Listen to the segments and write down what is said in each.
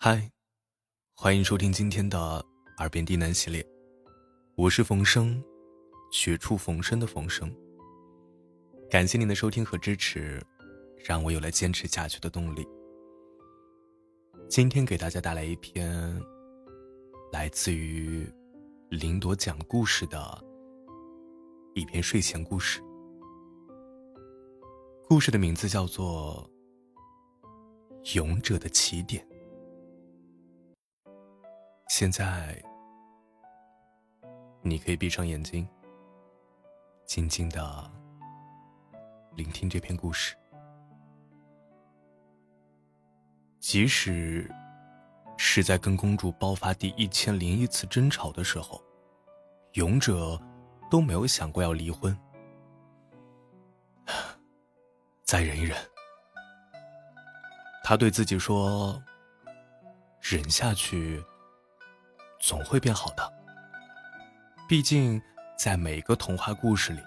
嗨，欢迎收听今天的《耳边低喃》系列，我是冯生，绝处逢生的冯生。感谢您的收听和支持，让我有了坚持下去的动力。今天给大家带来一篇来自于林朵讲故事的一篇睡前故事，故事的名字叫做《勇者的起点》。现在，你可以闭上眼睛，静静的聆听这篇故事。即使是在跟公主爆发第一千零一次争吵的时候，勇者都没有想过要离婚。再忍一忍，他对自己说：“忍下去。”总会变好的。毕竟，在每个童话故事里，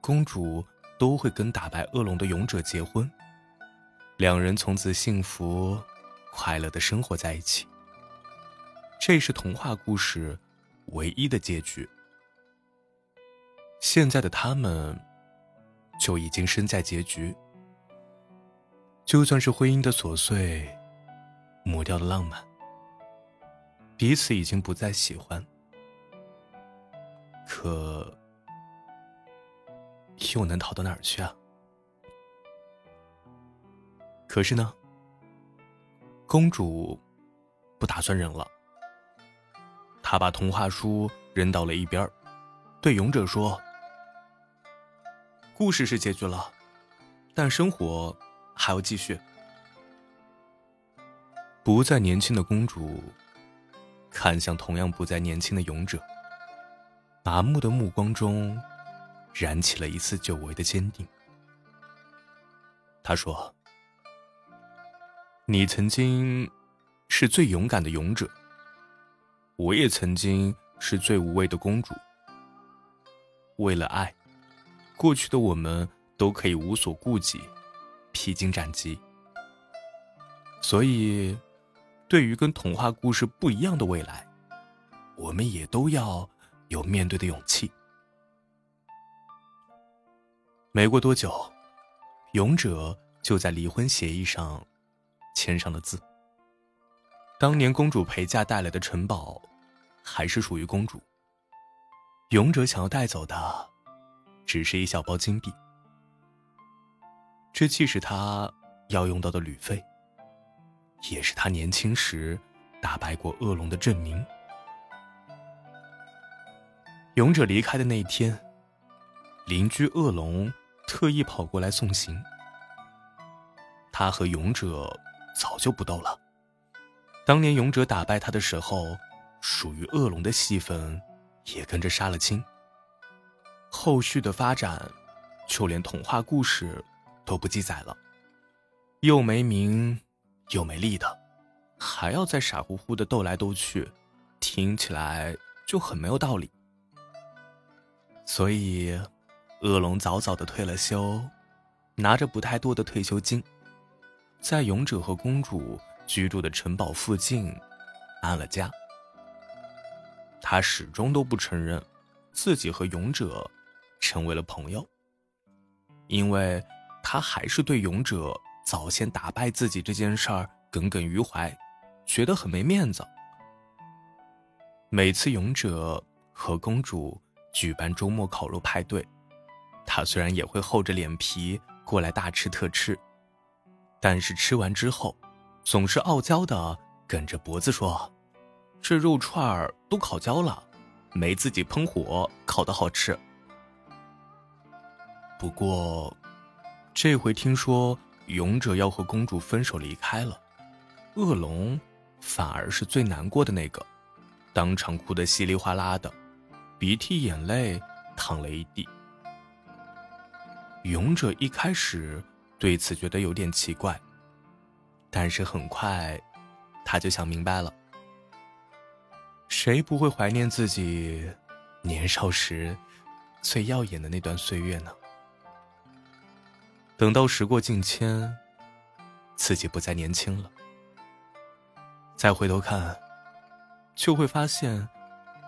公主都会跟打败恶龙的勇者结婚，两人从此幸福、快乐的生活在一起。这是童话故事唯一的结局。现在的他们就已经身在结局，就算是婚姻的琐碎，抹掉了浪漫。彼此已经不再喜欢，可又能逃到哪儿去啊？可是呢，公主不打算忍了。她把童话书扔到了一边对勇者说：“故事是结局了，但生活还要继续。”不再年轻的公主。看向同样不再年轻的勇者，麻木的目光中，燃起了一丝久违的坚定。他说：“你曾经是最勇敢的勇者，我也曾经是最无畏的公主。为了爱，过去的我们都可以无所顾忌，披荆斩棘。所以。”对于跟童话故事不一样的未来，我们也都要有面对的勇气。没过多久，勇者就在离婚协议上签上了字。当年公主陪嫁带来的城堡，还是属于公主。勇者想要带走的，只是一小包金币，这既是他要用到的旅费。也是他年轻时打败过恶龙的证明。勇者离开的那一天，邻居恶龙特意跑过来送行。他和勇者早就不斗了。当年勇者打败他的时候，属于恶龙的戏份也跟着杀了青。后续的发展，就连童话故事都不记载了，又没名。又没力的，还要再傻乎乎的斗来斗去，听起来就很没有道理。所以，恶龙早早的退了休，拿着不太多的退休金，在勇者和公主居住的城堡附近安了家。他始终都不承认自己和勇者成为了朋友，因为他还是对勇者。早先打败自己这件事儿耿耿于怀，觉得很没面子。每次勇者和公主举办周末烤肉派对，他虽然也会厚着脸皮过来大吃特吃，但是吃完之后，总是傲娇的梗着脖子说：“这肉串儿都烤焦了，没自己喷火烤的好吃。”不过，这回听说。勇者要和公主分手离开了，恶龙反而是最难过的那个，当场哭得稀里哗啦的，鼻涕眼泪淌了一地。勇者一开始对此觉得有点奇怪，但是很快他就想明白了：谁不会怀念自己年少时最耀眼的那段岁月呢？等到时过境迁，自己不再年轻了，再回头看，就会发现，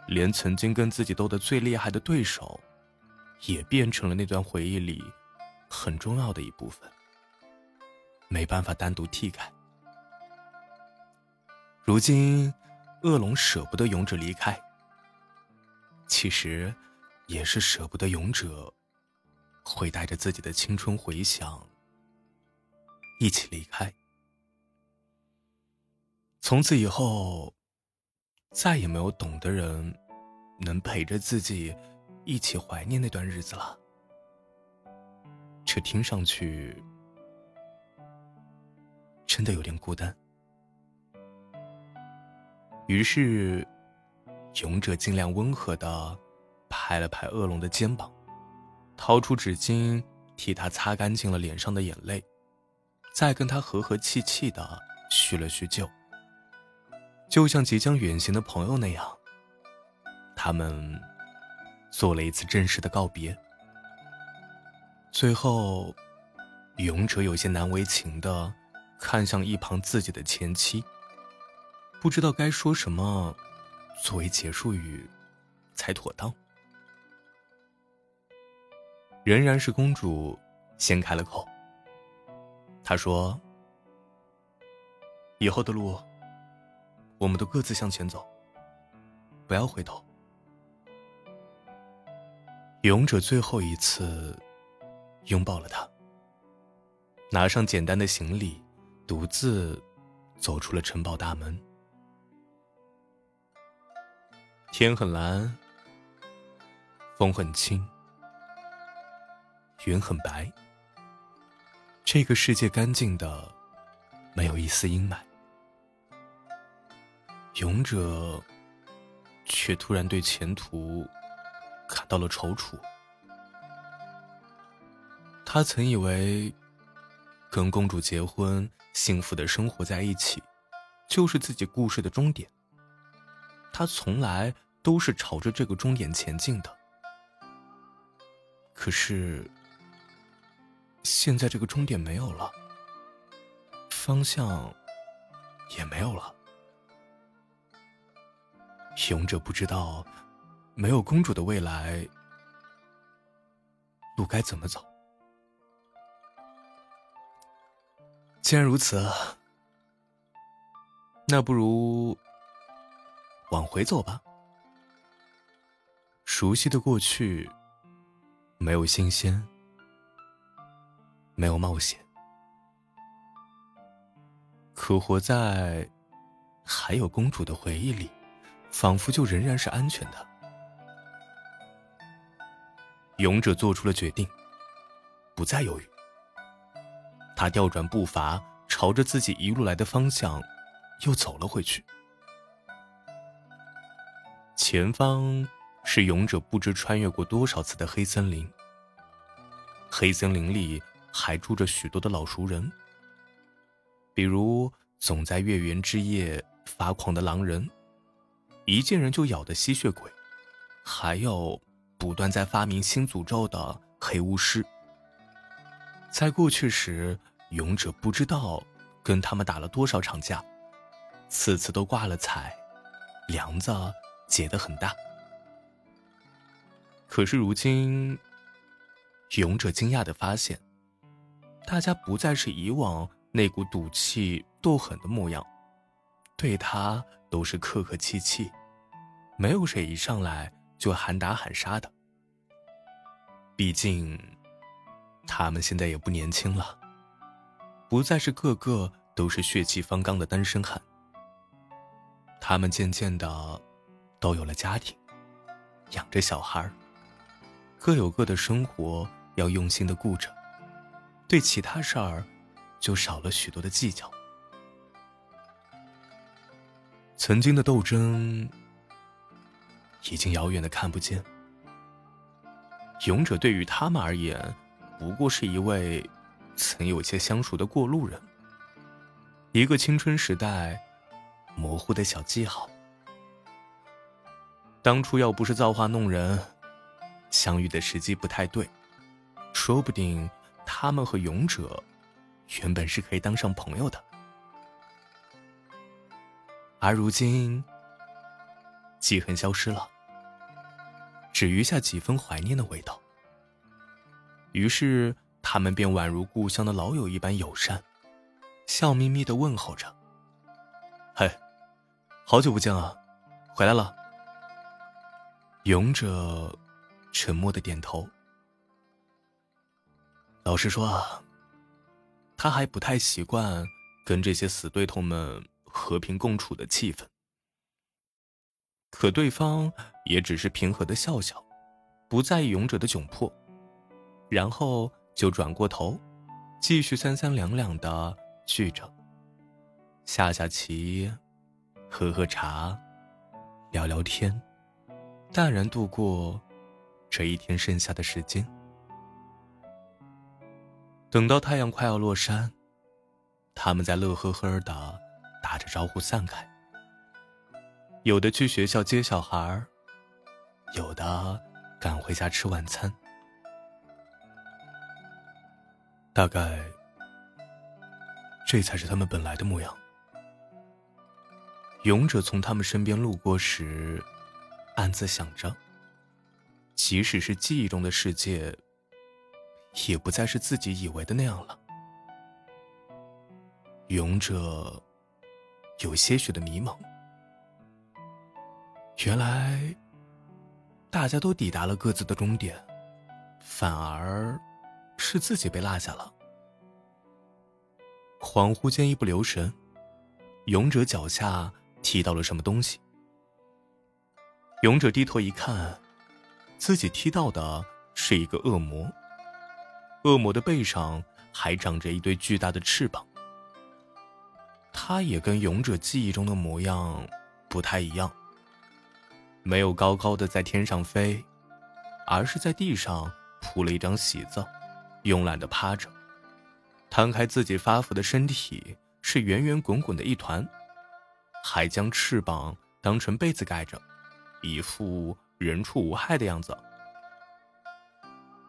连曾经跟自己斗得最厉害的对手，也变成了那段回忆里很重要的一部分，没办法单独剔开。如今，恶龙舍不得勇者离开，其实也是舍不得勇者会带着自己的青春回响一起离开。从此以后，再也没有懂的人能陪着自己一起怀念那段日子了。这听上去真的有点孤单。于是，勇者尽量温和的拍了拍恶龙的肩膀，掏出纸巾替他擦干净了脸上的眼泪，再跟他和和气气的叙了叙旧，就像即将远行的朋友那样。他们做了一次正式的告别。最后，勇者有些难为情的看向一旁自己的前妻。不知道该说什么作为结束语才妥当。仍然是公主先开了口。她说：“以后的路，我们都各自向前走，不要回头。”勇者最后一次拥抱了她，拿上简单的行李，独自走出了城堡大门。天很蓝，风很轻，云很白。这个世界干净的，没有一丝阴霾。勇者却突然对前途感到了踌躇。他曾以为，跟公主结婚，幸福的生活在一起，就是自己故事的终点。他从来都是朝着这个终点前进的，可是现在这个终点没有了，方向也没有了。勇者不知道没有公主的未来路该怎么走。既然如此，那不如。往回走吧。熟悉的过去，没有新鲜，没有冒险，可活在还有公主的回忆里，仿佛就仍然是安全的。勇者做出了决定，不再犹豫。他调转步伐，朝着自己一路来的方向，又走了回去。前方是勇者不知穿越过多少次的黑森林。黑森林里还住着许多的老熟人，比如总在月圆之夜发狂的狼人，一见人就咬的吸血鬼，还有不断在发明新诅咒的黑巫师。在过去时，勇者不知道跟他们打了多少场架，次次都挂了彩，梁子。结得很大，可是如今，勇者惊讶的发现，大家不再是以往那股赌气斗狠的模样，对他都是客客气气，没有谁一上来就喊打喊杀的。毕竟，他们现在也不年轻了，不再是个个都是血气方刚的单身汉，他们渐渐的。都有了家庭，养着小孩各有各的生活要用心的顾着，对其他事儿就少了许多的计较。曾经的斗争已经遥远的看不见，勇者对于他们而言，不过是一位曾有些相熟的过路人，一个青春时代模糊的小记号。当初要不是造化弄人，相遇的时机不太对，说不定他们和勇者原本是可以当上朋友的。而如今，记恨消失了，只余下几分怀念的味道。于是，他们便宛如故乡的老友一般友善，笑眯眯的问候着：“嘿，好久不见啊，回来了。”勇者沉默的点头。老实说啊，他还不太习惯跟这些死对头们和平共处的气氛。可对方也只是平和的笑笑，不在意勇者的窘迫，然后就转过头，继续三三两两的聚着，下下棋，喝喝茶，聊聊天。淡然度过这一天剩下的时间。等到太阳快要落山，他们在乐呵呵的打着招呼散开。有的去学校接小孩有的赶回家吃晚餐。大概，这才是他们本来的模样。勇者从他们身边路过时。暗自想着，即使是记忆中的世界，也不再是自己以为的那样了。勇者有些许的迷茫，原来大家都抵达了各自的终点，反而是自己被落下了。恍惚间，一不留神，勇者脚下踢到了什么东西。勇者低头一看，自己踢到的是一个恶魔。恶魔的背上还长着一对巨大的翅膀。它也跟勇者记忆中的模样不太一样，没有高高的在天上飞，而是在地上铺了一张席子，慵懒的趴着，摊开自己发福的身体，是圆圆滚滚的一团，还将翅膀当成被子盖着。一副人畜无害的样子，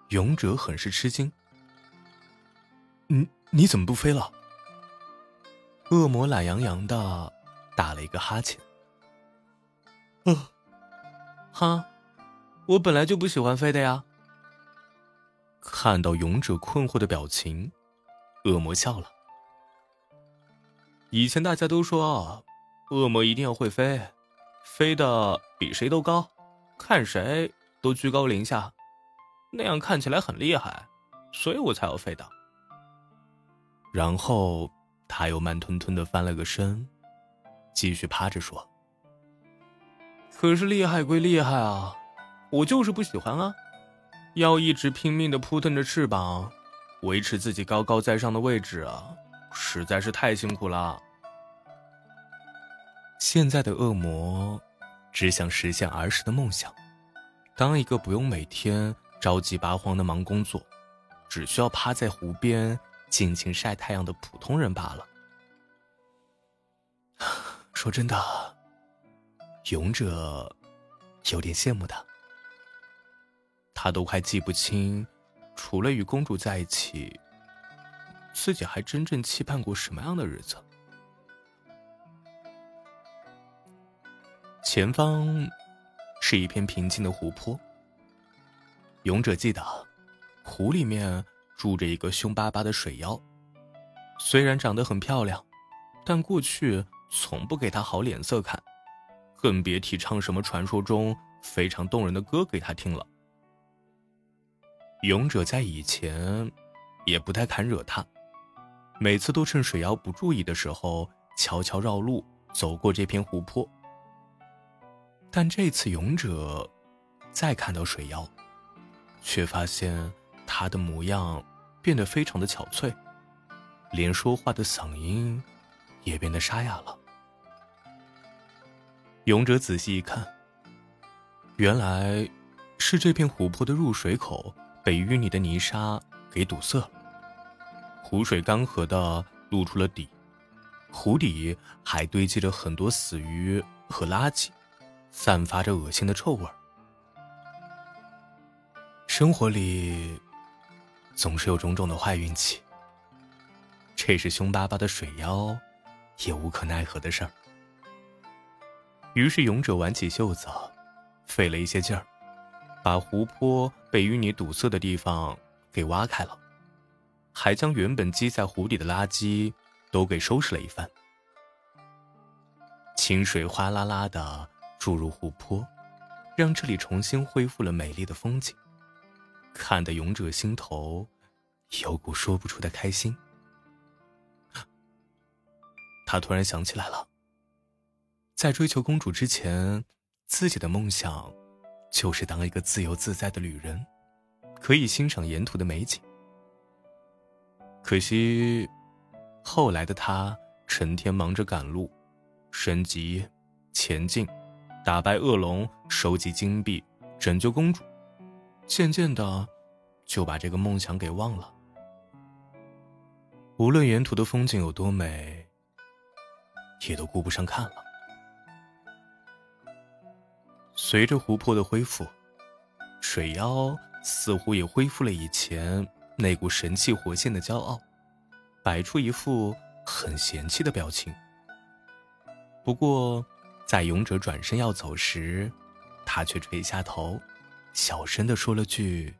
勇者很是吃惊。你你怎么不飞了？恶魔懒洋洋的打了一个哈欠。啊，哈，我本来就不喜欢飞的呀。看到勇者困惑的表情，恶魔笑了。以前大家都说，恶魔一定要会飞。飞的比谁都高，看谁都居高临下，那样看起来很厉害，所以我才要飞的。然后他又慢吞吞的翻了个身，继续趴着说：“可是厉害归厉害啊，我就是不喜欢啊，要一直拼命的扑腾着翅膀，维持自己高高在上的位置啊，实在是太辛苦了。”现在的恶魔，只想实现儿时的梦想，当一个不用每天着急八荒的忙工作，只需要趴在湖边尽情晒太阳的普通人罢了。说真的，勇者有点羡慕他，他都快记不清，除了与公主在一起，自己还真正期盼过什么样的日子。前方是一片平静的湖泊。勇者记得，湖里面住着一个凶巴巴的水妖，虽然长得很漂亮，但过去从不给她好脸色看，更别提唱什么传说中非常动人的歌给她听了。勇者在以前也不太敢惹他，每次都趁水妖不注意的时候，悄悄绕路走过这片湖泊。但这次勇者再看到水妖，却发现他的模样变得非常的憔悴，连说话的嗓音也变得沙哑了。勇者仔细一看，原来是这片湖泊的入水口被淤泥的泥沙给堵塞了，湖水干涸的露出了底，湖底还堆积着很多死鱼和垃圾。散发着恶心的臭味儿。生活里总是有种种的坏运气，这是凶巴巴的水妖也无可奈何的事儿。于是勇者挽起袖子，费了一些劲儿，把湖泊被淤泥堵塞的地方给挖开了，还将原本积在湖底的垃圾都给收拾了一番。清水哗啦啦的注入湖泊，让这里重新恢复了美丽的风景，看得勇者心头有股说不出的开心。他突然想起来了。在追求公主之前，自己的梦想就是当一个自由自在的旅人，可以欣赏沿途的美景。可惜，后来的他成天忙着赶路、升级、前进、打败恶龙、收集金币、拯救公主，渐渐的就把这个梦想给忘了。无论沿途的风景有多美，也都顾不上看了。随着湖泊的恢复，水妖似乎也恢复了以前那股神气活现的骄傲，摆出一副很嫌弃的表情。不过，在勇者转身要走时，他却垂下头，小声的说了句：“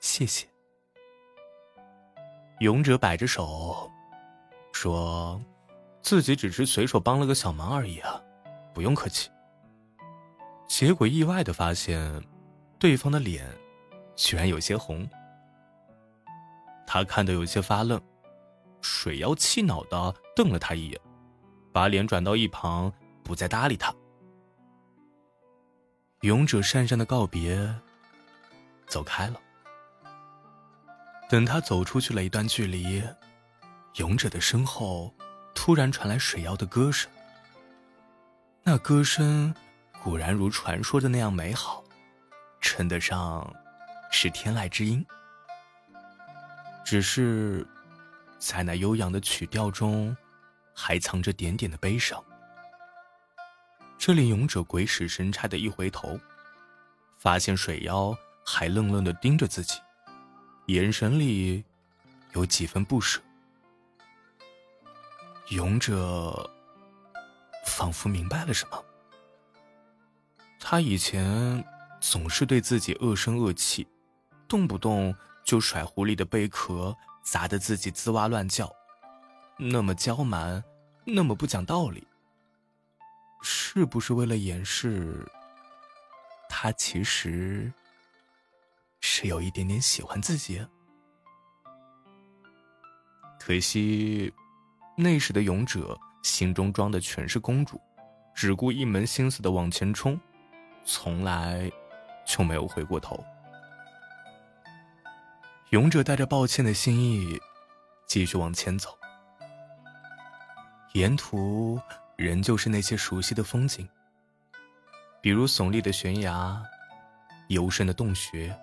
谢谢。”勇者摆着手，说：“自己只是随手帮了个小忙而已啊，不用客气。”结果意外的发现，对方的脸居然有些红。他看得有些发愣，水妖气恼的瞪了他一眼，把脸转到一旁，不再搭理他。勇者讪讪的告别，走开了。等他走出去了一段距离，勇者的身后突然传来水妖的歌声。那歌声。果然如传说的那样美好，称得上是天籁之音。只是，在那悠扬的曲调中，还藏着点点的悲伤。这令勇者鬼使神差的一回头，发现水妖还愣愣的盯着自己，眼神里有几分不舍。勇者仿佛明白了什么。他以前总是对自己恶声恶气，动不动就甩狐狸的贝壳，砸得自己吱哇乱叫，那么娇蛮，那么不讲道理。是不是为了掩饰，他其实是有一点点喜欢自己？可惜，那时的勇者心中装的全是公主，只顾一门心思的往前冲。从来就没有回过头。勇者带着抱歉的心意，继续往前走。沿途仍旧是那些熟悉的风景，比如耸立的悬崖、幽深的洞穴，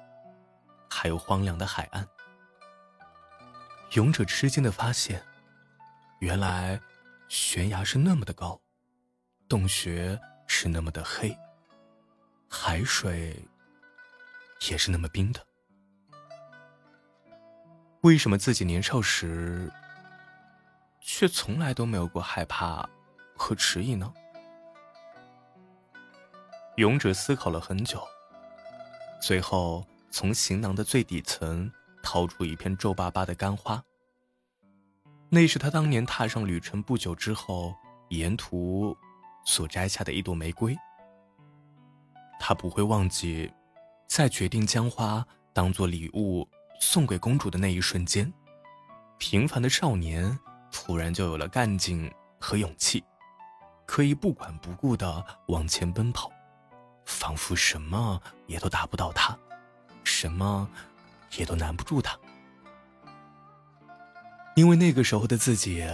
还有荒凉的海岸。勇者吃惊的发现，原来悬崖是那么的高，洞穴是那么的黑。海水也是那么冰的，为什么自己年少时却从来都没有过害怕和迟疑呢？勇者思考了很久，最后从行囊的最底层掏出一片皱巴巴的干花，那是他当年踏上旅程不久之后沿途所摘下的一朵玫瑰。他不会忘记，在决定将花当做礼物送给公主的那一瞬间，平凡的少年突然就有了干劲和勇气，可以不管不顾的往前奔跑，仿佛什么也都打不倒他，什么也都难不住他。因为那个时候的自己，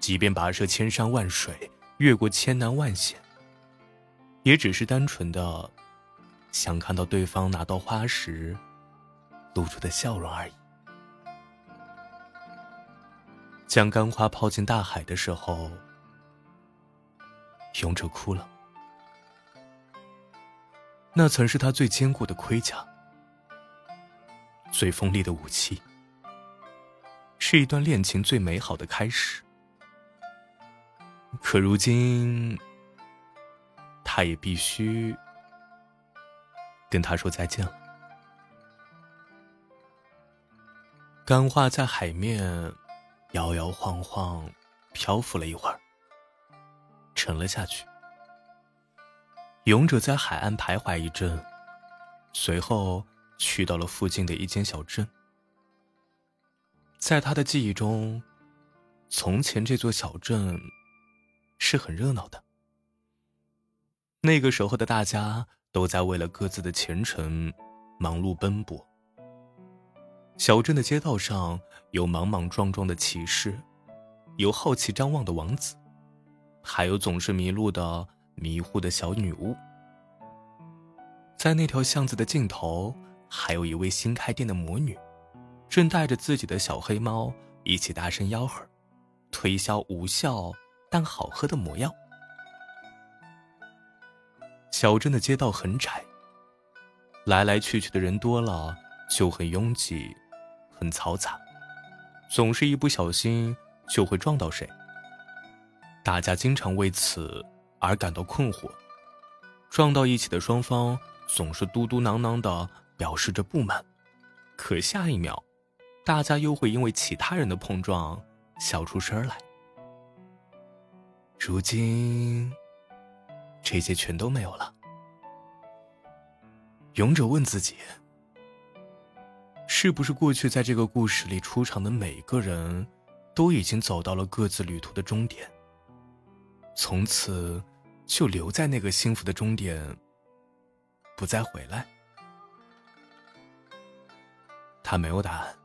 即便跋涉千山万水，越过千难万险。也只是单纯的想看到对方拿到花时露出的笑容而已。将干花抛进大海的时候，勇者哭了。那曾是他最坚固的盔甲，最锋利的武器，是一段恋情最美好的开始。可如今。他也必须跟他说再见了。干花在海面摇摇晃晃漂浮了一会儿，沉了下去。勇者在海岸徘徊一阵，随后去到了附近的一间小镇。在他的记忆中，从前这座小镇是很热闹的。那个时候的大家都在为了各自的前程忙碌奔波。小镇的街道上有莽莽撞撞的骑士，有好奇张望的王子，还有总是迷路的迷糊的小女巫。在那条巷子的尽头，还有一位新开店的魔女，正带着自己的小黑猫一起大声吆喝，推销无效但好喝的魔药。小镇的街道很窄，来来去去的人多了就很拥挤。很嘈杂，总是一不小心就会撞到谁。大家经常为此而感到困惑。撞到一起的双方总是嘟嘟囔囔的表示着不满，可下一秒，大家又会因为其他人的碰撞笑出声来。如今，这些全都没有了。勇者问自己。是不是过去在这个故事里出场的每个人，都已经走到了各自旅途的终点，从此就留在那个幸福的终点，不再回来？他没有答案。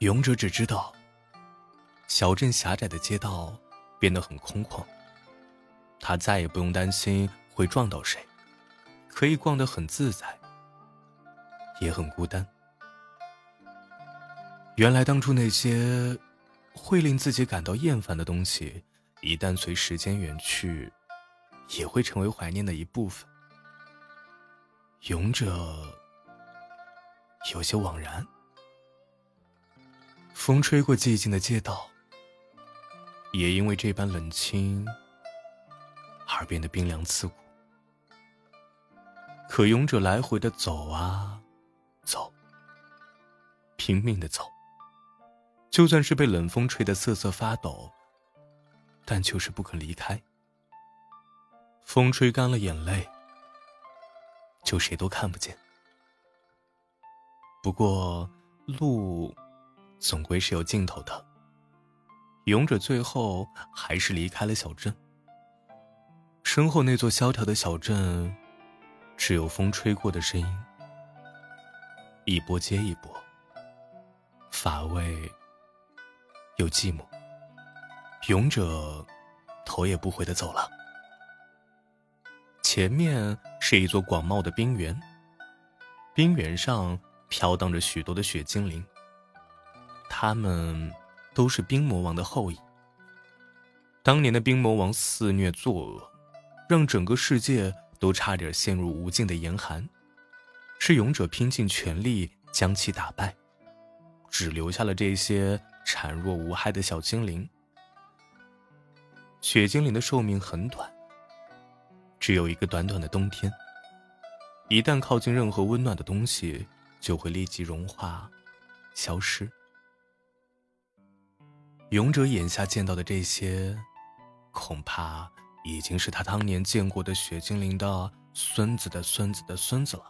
勇者只知道，小镇狭窄的街道变得很空旷，他再也不用担心会撞到谁，可以逛得很自在。也很孤单。原来当初那些会令自己感到厌烦的东西，一旦随时间远去，也会成为怀念的一部分。勇者有些惘然。风吹过寂静的街道，也因为这般冷清而变得冰凉刺骨。可勇者来回的走啊。走，拼命的走。就算是被冷风吹得瑟瑟发抖，但就是不肯离开。风吹干了眼泪，就谁都看不见。不过，路总归是有尽头的。勇者最后还是离开了小镇。身后那座萧条的小镇，只有风吹过的声音。一波接一波，乏味又寂寞。勇者头也不回的走了。前面是一座广袤的冰原，冰原上飘荡着许多的雪精灵。他们都是冰魔王的后裔。当年的冰魔王肆虐作恶，让整个世界都差点陷入无尽的严寒。是勇者拼尽全力将其打败，只留下了这些孱弱无害的小精灵。雪精灵的寿命很短，只有一个短短的冬天。一旦靠近任何温暖的东西，就会立即融化、消失。勇者眼下见到的这些，恐怕已经是他当年见过的雪精灵的孙子的孙子的孙子了。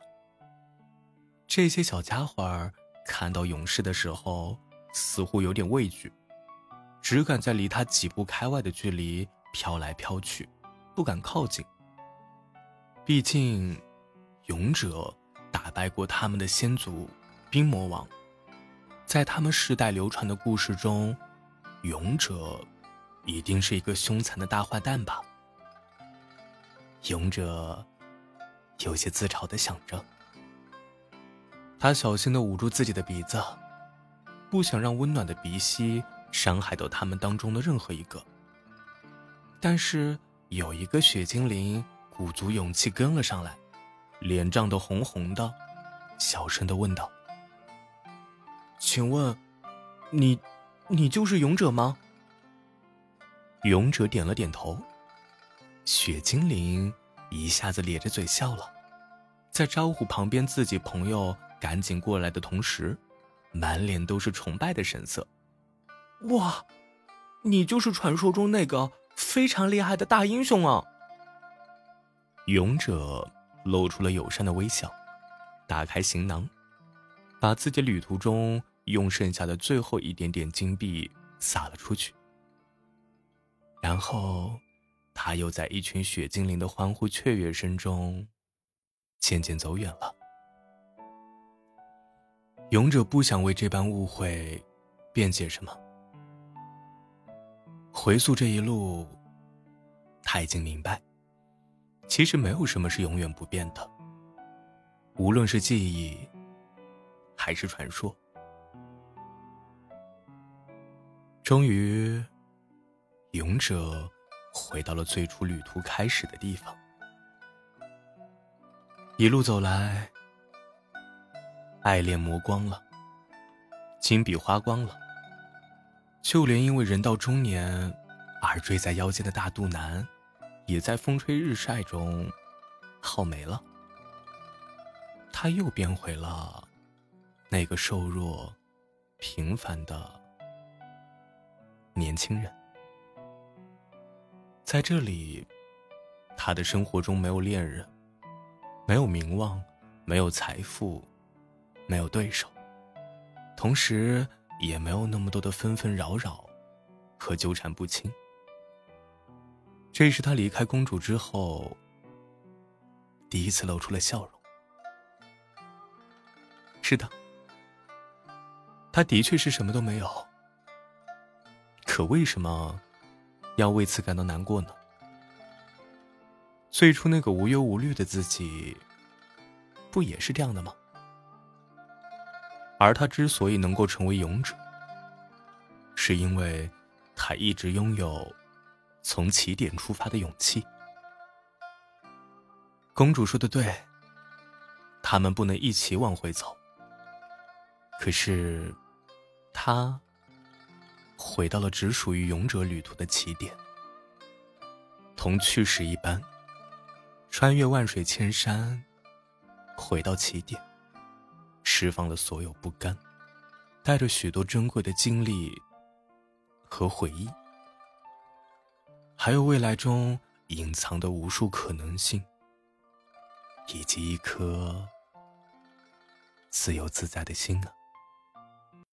这些小家伙看到勇士的时候，似乎有点畏惧，只敢在离他几步开外的距离飘来飘去，不敢靠近。毕竟，勇者打败过他们的先祖冰魔王，在他们世代流传的故事中，勇者一定是一个凶残的大坏蛋吧？勇者有些自嘲的想着。他小心的捂住自己的鼻子，不想让温暖的鼻息伤害到他们当中的任何一个。但是有一个雪精灵鼓足勇气跟了上来，脸涨得红红的，小声的问道：“请问，你，你就是勇者吗？”勇者点了点头。雪精灵一下子咧着嘴笑了，在招呼旁边自己朋友赶紧过来的同时，满脸都是崇拜的神色。哇，你就是传说中那个非常厉害的大英雄啊！勇者露出了友善的微笑，打开行囊，把自己旅途中用剩下的最后一点点金币撒了出去，然后。他又在一群雪精灵的欢呼雀跃声中，渐渐走远了。勇者不想为这般误会辩解什么。回溯这一路，他已经明白，其实没有什么是永远不变的。无论是记忆，还是传说。终于，勇者。回到了最初旅途开始的地方，一路走来，爱恋磨光了，金币花光了，就连因为人到中年而坠在腰间的大肚腩，也在风吹日晒中耗没了。他又变回了那个瘦弱、平凡的年轻人。在这里，他的生活中没有恋人，没有名望，没有财富，没有对手，同时也没有那么多的纷纷扰扰和纠缠不清。这是他离开公主之后第一次露出了笑容。是的，他的确是什么都没有。可为什么？要为此感到难过呢？最初那个无忧无虑的自己，不也是这样的吗？而他之所以能够成为勇者，是因为他一直拥有从起点出发的勇气。公主说的对，他们不能一起往回走。可是，他。回到了只属于勇者旅途的起点，同去时一般，穿越万水千山，回到起点，释放了所有不甘，带着许多珍贵的经历和回忆，还有未来中隐藏的无数可能性，以及一颗自由自在的心啊！